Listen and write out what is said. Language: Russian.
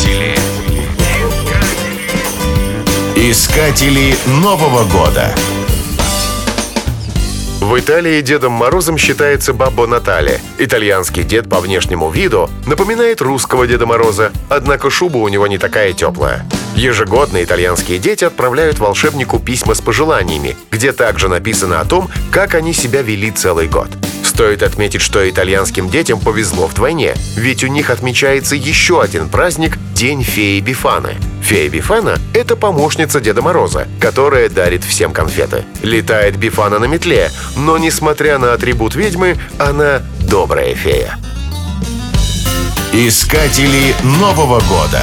Искатели. Искатели Нового года. В Италии Дедом Морозом считается Баббо Натали. Итальянский дед по внешнему виду напоминает русского Деда Мороза, однако шуба у него не такая теплая. Ежегодно итальянские дети отправляют волшебнику письма с пожеланиями, где также написано о том, как они себя вели целый год. Стоит отметить, что итальянским детям повезло вдвойне, ведь у них отмечается еще один праздник – День феи Бифаны. Фея Бифана – это помощница Деда Мороза, которая дарит всем конфеты. Летает Бифана на метле, но, несмотря на атрибут ведьмы, она добрая фея. Искатели Нового года.